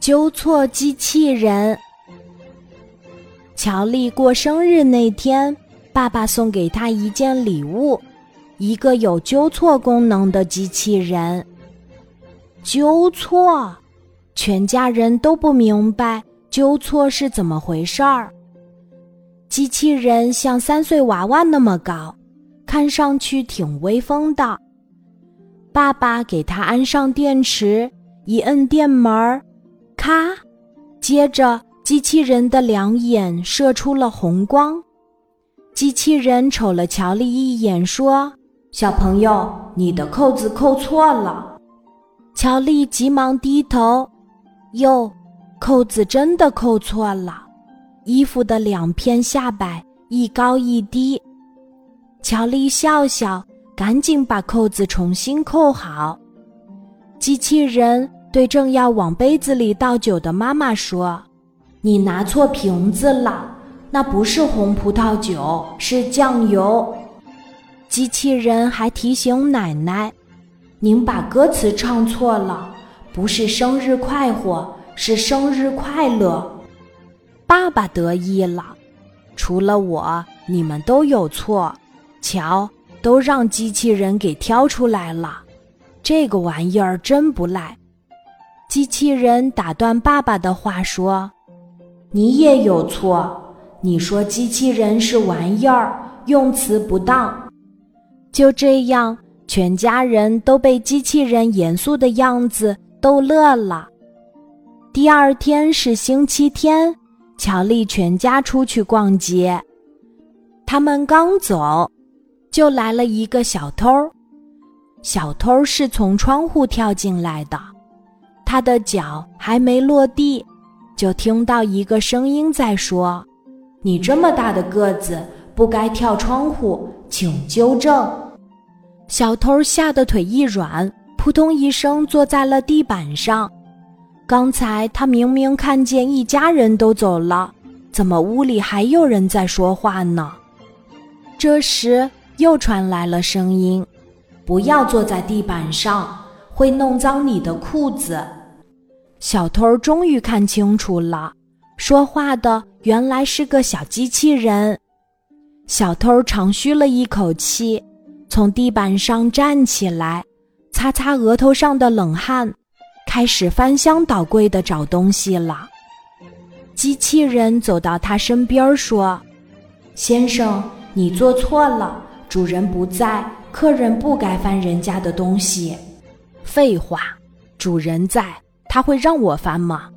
纠错机器人。乔丽过生日那天，爸爸送给她一件礼物，一个有纠错功能的机器人。纠错，全家人都不明白纠错是怎么回事儿。机器人像三岁娃娃那么高，看上去挺威风的。爸爸给他安上电池，一摁电门，咔！接着机器人的两眼射出了红光。机器人瞅了乔丽一眼，说：“小朋友，你的扣子扣错了。”乔丽急忙低头，哟，扣子真的扣错了。衣服的两片下摆一高一低，乔丽笑笑，赶紧把扣子重新扣好。机器人对正要往杯子里倒酒的妈妈说：“你拿错瓶子了，那不是红葡萄酒，是酱油。”机器人还提醒奶奶：“您把歌词唱错了，不是生日快活，是生日快乐。”爸爸得意了，除了我，你们都有错。瞧，都让机器人给挑出来了，这个玩意儿真不赖。机器人打断爸爸的话说：“你也有错，你说机器人是玩意儿，用词不当。”就这样，全家人都被机器人严肃的样子逗乐了。第二天是星期天。乔丽全家出去逛街，他们刚走，就来了一个小偷。小偷是从窗户跳进来的，他的脚还没落地，就听到一个声音在说：“你这么大的个子，不该跳窗户，请纠正。”小偷吓得腿一软，扑通一声坐在了地板上。刚才他明明看见一家人都走了，怎么屋里还有人在说话呢？这时又传来了声音：“不要坐在地板上，会弄脏你的裤子。”小偷终于看清楚了，说话的原来是个小机器人。小偷长吁了一口气，从地板上站起来，擦擦额头上的冷汗。开始翻箱倒柜的找东西了。机器人走到他身边说：“先生，你做错了，主人不在，客人不该翻人家的东西。”废话，主人在，他会让我翻吗？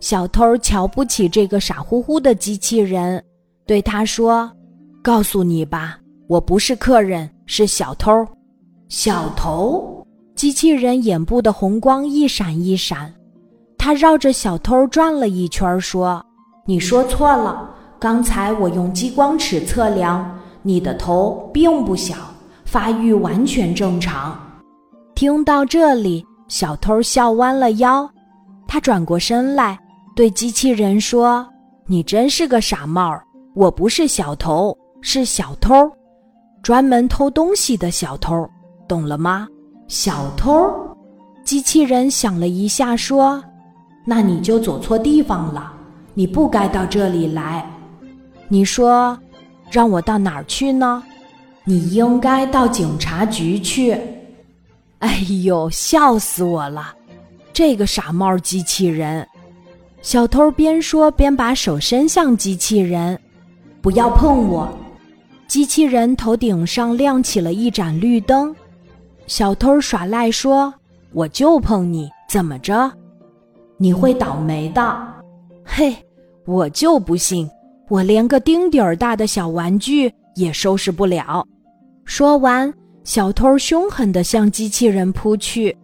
小偷瞧不起这个傻乎乎的机器人，对他说：“告诉你吧，我不是客人，是小偷。”小偷。机器人眼部的红光一闪一闪，他绕着小偷转了一圈，说：“你说错了，刚才我用激光尺测量，你的头并不小，发育完全正常。”听到这里，小偷笑弯了腰，他转过身来对机器人说：“你真是个傻帽，我不是小偷，是小偷，专门偷东西的小偷，懂了吗？”小偷，机器人想了一下，说：“那你就走错地方了，你不该到这里来。你说，让我到哪儿去呢？你应该到警察局去。”哎呦，笑死我了！这个傻帽机器人。小偷边说边把手伸向机器人：“不要碰我！”机器人头顶上亮起了一盏绿灯。小偷耍赖说：“我就碰你，怎么着？你会倒霉的。”嘿，我就不信，我连个丁点儿大的小玩具也收拾不了。说完，小偷凶狠地向机器人扑去。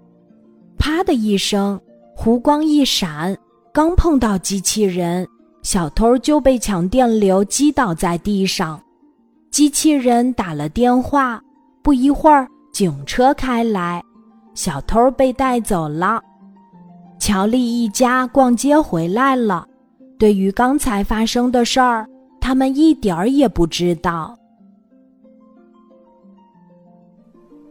啪的一声，弧光一闪，刚碰到机器人，小偷就被强电流击倒在地上。机器人打了电话，不一会儿。警车开来，小偷被带走了。乔丽一家逛街回来了，对于刚才发生的事儿，他们一点儿也不知道。